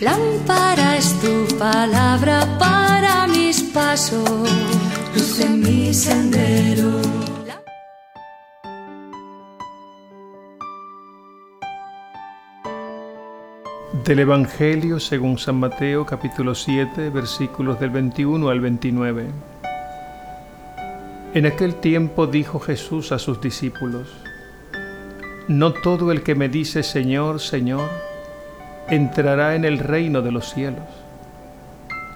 Lámpara es tu palabra para mis pasos, luz en mi sendero. Del Evangelio según San Mateo capítulo 7 versículos del 21 al 29. En aquel tiempo dijo Jesús a sus discípulos, No todo el que me dice Señor, Señor, entrará en el reino de los cielos,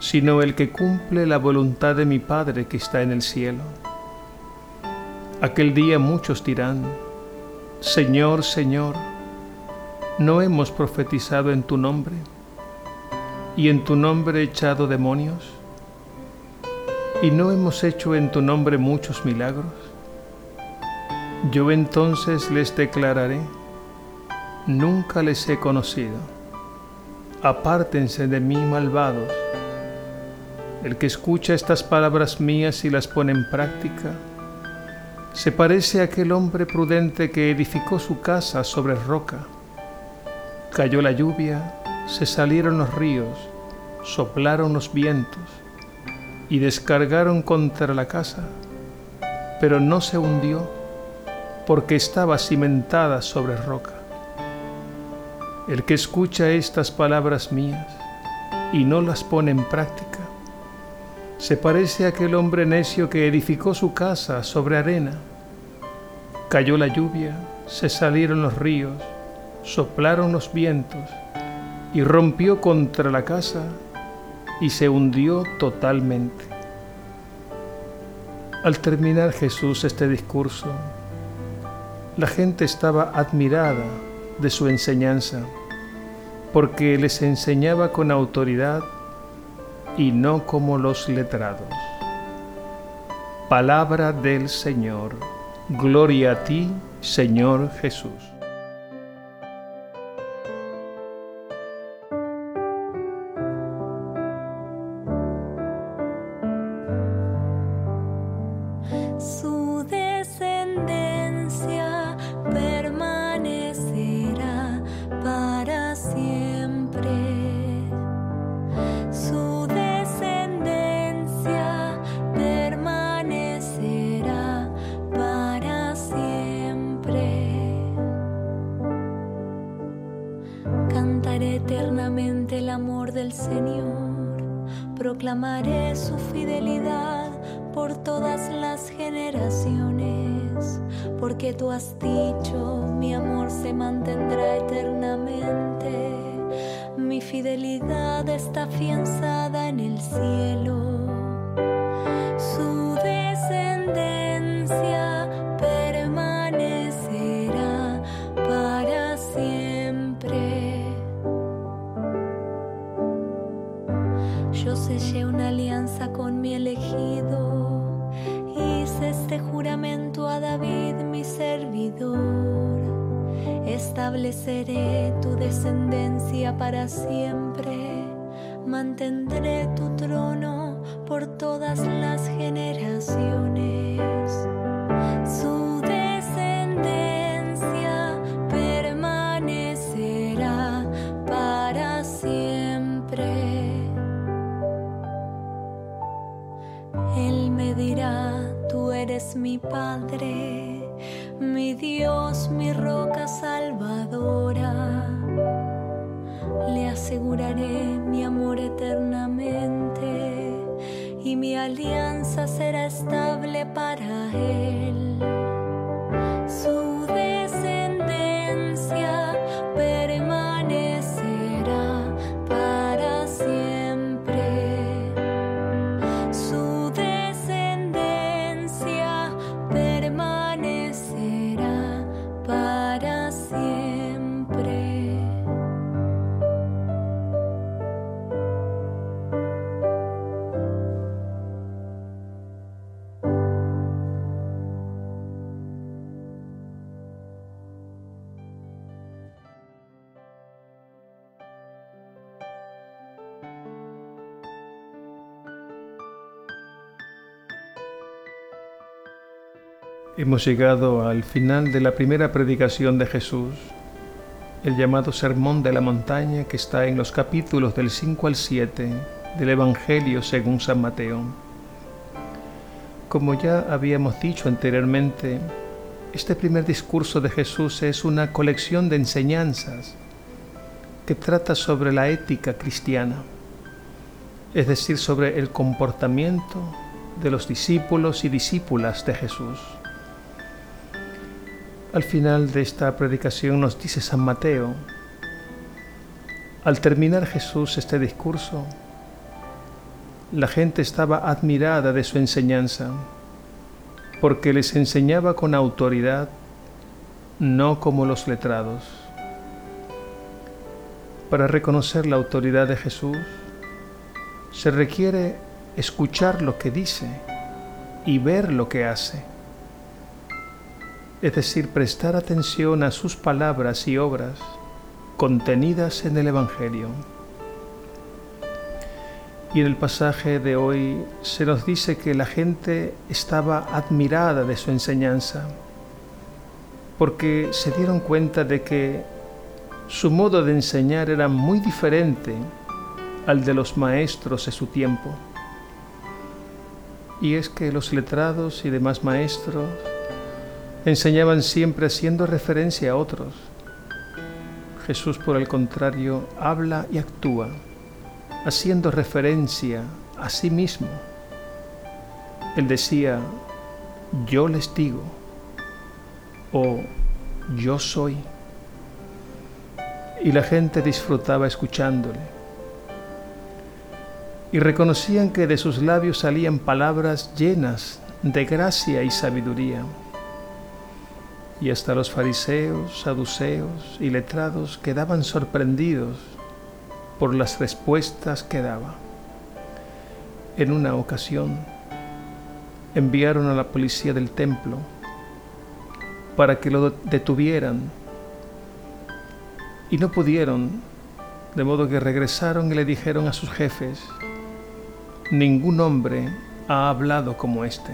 sino el que cumple la voluntad de mi Padre que está en el cielo. Aquel día muchos dirán, Señor, Señor, ¿no hemos profetizado en tu nombre y en tu nombre echado demonios? ¿Y no hemos hecho en tu nombre muchos milagros? Yo entonces les declararé, nunca les he conocido apártense de mí malvados. El que escucha estas palabras mías y las pone en práctica, se parece a aquel hombre prudente que edificó su casa sobre roca. Cayó la lluvia, se salieron los ríos, soplaron los vientos y descargaron contra la casa, pero no se hundió porque estaba cimentada sobre roca. El que escucha estas palabras mías y no las pone en práctica, se parece a aquel hombre necio que edificó su casa sobre arena. Cayó la lluvia, se salieron los ríos, soplaron los vientos y rompió contra la casa y se hundió totalmente. Al terminar Jesús este discurso, la gente estaba admirada de su enseñanza, porque les enseñaba con autoridad y no como los letrados. Palabra del Señor. Gloria a ti, Señor Jesús. Proclamaré su fidelidad por todas las generaciones, porque tú has dicho, mi amor se mantendrá eternamente, mi fidelidad está afianzada en el cielo. Su descendencia con mi elegido. Hice este juramento a David, mi servidor. Estableceré tu descendencia para siempre. Mantendré tu trono por todas las generaciones. Hemos llegado al final de la primera predicación de Jesús. el llamado Sermón de la Montaña que está en los capítulos del 5 al 7 del Evangelio según San Mateo. Como ya habíamos dicho anteriormente, este primer discurso de Jesús es una colección de enseñanzas que trata sobre la ética cristiana, es decir, sobre el comportamiento de los discípulos y discípulas de Jesús. Al final de esta predicación nos dice San Mateo, al terminar Jesús este discurso, la gente estaba admirada de su enseñanza, porque les enseñaba con autoridad, no como los letrados. Para reconocer la autoridad de Jesús, se requiere escuchar lo que dice y ver lo que hace. Es decir, prestar atención a sus palabras y obras contenidas en el Evangelio. Y en el pasaje de hoy se nos dice que la gente estaba admirada de su enseñanza, porque se dieron cuenta de que su modo de enseñar era muy diferente al de los maestros de su tiempo. Y es que los letrados y demás maestros enseñaban siempre haciendo referencia a otros. Jesús, por el contrario, habla y actúa haciendo referencia a sí mismo. Él decía, yo les digo, o yo soy. Y la gente disfrutaba escuchándole. Y reconocían que de sus labios salían palabras llenas de gracia y sabiduría. Y hasta los fariseos, saduceos y letrados quedaban sorprendidos por las respuestas que daba. En una ocasión, enviaron a la policía del templo para que lo detuvieran y no pudieron, de modo que regresaron y le dijeron a sus jefes, ningún hombre ha hablado como este.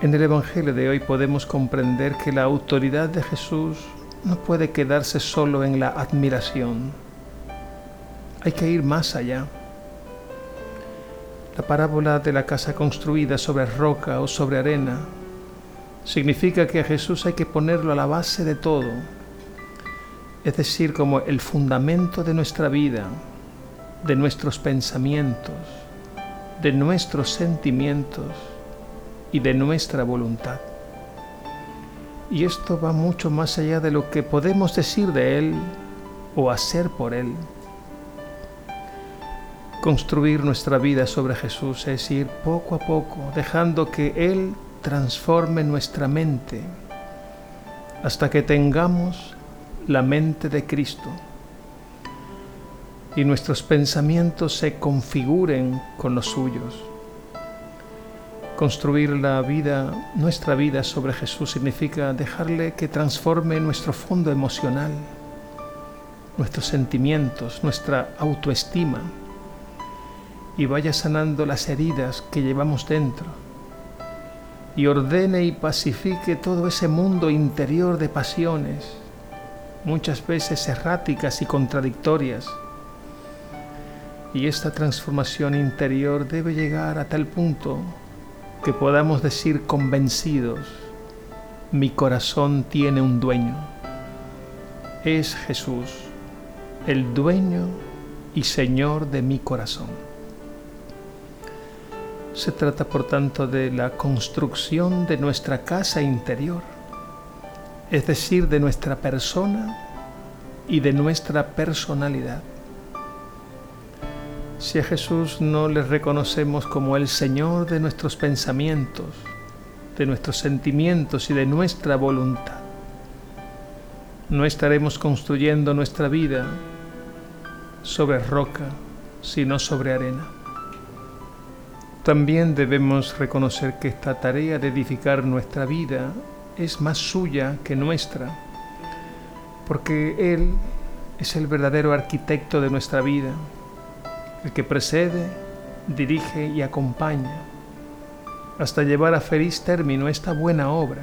En el Evangelio de hoy podemos comprender que la autoridad de Jesús no puede quedarse solo en la admiración. Hay que ir más allá. La parábola de la casa construida sobre roca o sobre arena significa que a Jesús hay que ponerlo a la base de todo, es decir, como el fundamento de nuestra vida, de nuestros pensamientos, de nuestros sentimientos y de nuestra voluntad. Y esto va mucho más allá de lo que podemos decir de Él o hacer por Él. Construir nuestra vida sobre Jesús es ir poco a poco, dejando que Él transforme nuestra mente hasta que tengamos la mente de Cristo y nuestros pensamientos se configuren con los suyos. Construir la vida, nuestra vida sobre Jesús significa dejarle que transforme nuestro fondo emocional, nuestros sentimientos, nuestra autoestima y vaya sanando las heridas que llevamos dentro y ordene y pacifique todo ese mundo interior de pasiones, muchas veces erráticas y contradictorias. Y esta transformación interior debe llegar a tal punto que podamos decir convencidos, mi corazón tiene un dueño. Es Jesús, el dueño y Señor de mi corazón. Se trata por tanto de la construcción de nuestra casa interior, es decir, de nuestra persona y de nuestra personalidad. Si a Jesús no le reconocemos como el Señor de nuestros pensamientos, de nuestros sentimientos y de nuestra voluntad, no estaremos construyendo nuestra vida sobre roca, sino sobre arena. También debemos reconocer que esta tarea de edificar nuestra vida es más suya que nuestra, porque Él es el verdadero arquitecto de nuestra vida el que precede, dirige y acompaña, hasta llevar a feliz término esta buena obra.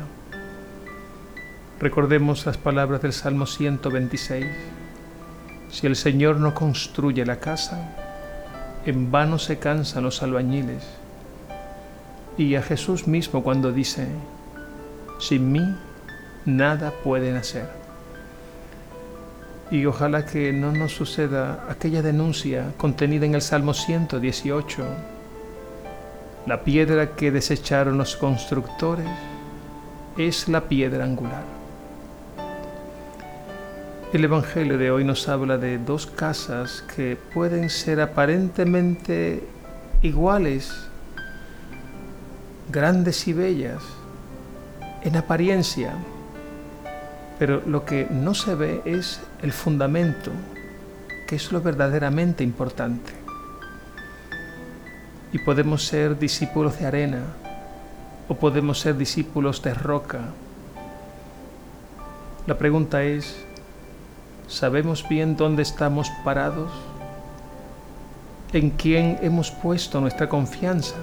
Recordemos las palabras del Salmo 126. Si el Señor no construye la casa, en vano se cansan los albañiles. Y a Jesús mismo cuando dice, sin mí nada pueden hacer. Y ojalá que no nos suceda aquella denuncia contenida en el Salmo 118. La piedra que desecharon los constructores es la piedra angular. El Evangelio de hoy nos habla de dos casas que pueden ser aparentemente iguales, grandes y bellas, en apariencia, pero lo que no se ve es el fundamento, que es lo verdaderamente importante. Y podemos ser discípulos de arena o podemos ser discípulos de roca. La pregunta es, ¿Sabemos bien dónde estamos parados? ¿En quién hemos puesto nuestra confianza?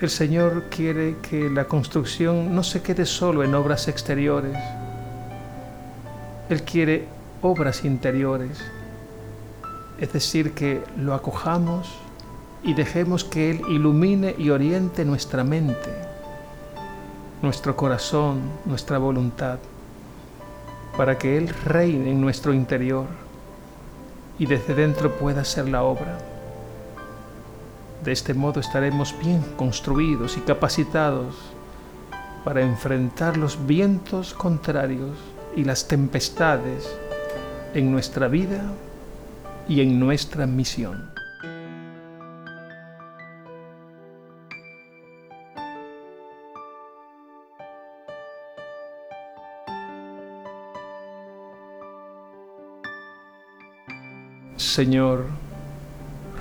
El Señor quiere que la construcción no se quede solo en obras exteriores. Él quiere obras interiores. Es decir, que lo acojamos y dejemos que Él ilumine y oriente nuestra mente, nuestro corazón, nuestra voluntad para que Él reine en nuestro interior y desde dentro pueda hacer la obra. De este modo estaremos bien construidos y capacitados para enfrentar los vientos contrarios y las tempestades en nuestra vida y en nuestra misión. Señor,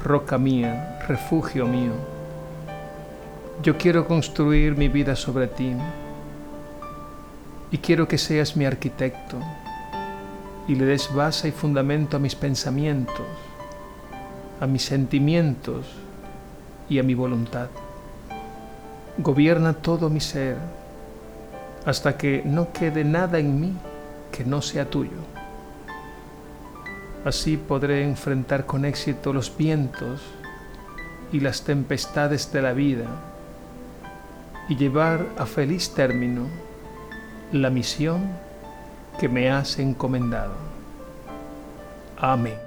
roca mía, refugio mío, yo quiero construir mi vida sobre ti y quiero que seas mi arquitecto y le des base y fundamento a mis pensamientos, a mis sentimientos y a mi voluntad. Gobierna todo mi ser hasta que no quede nada en mí que no sea tuyo. Así podré enfrentar con éxito los vientos y las tempestades de la vida y llevar a feliz término la misión que me has encomendado. Amén.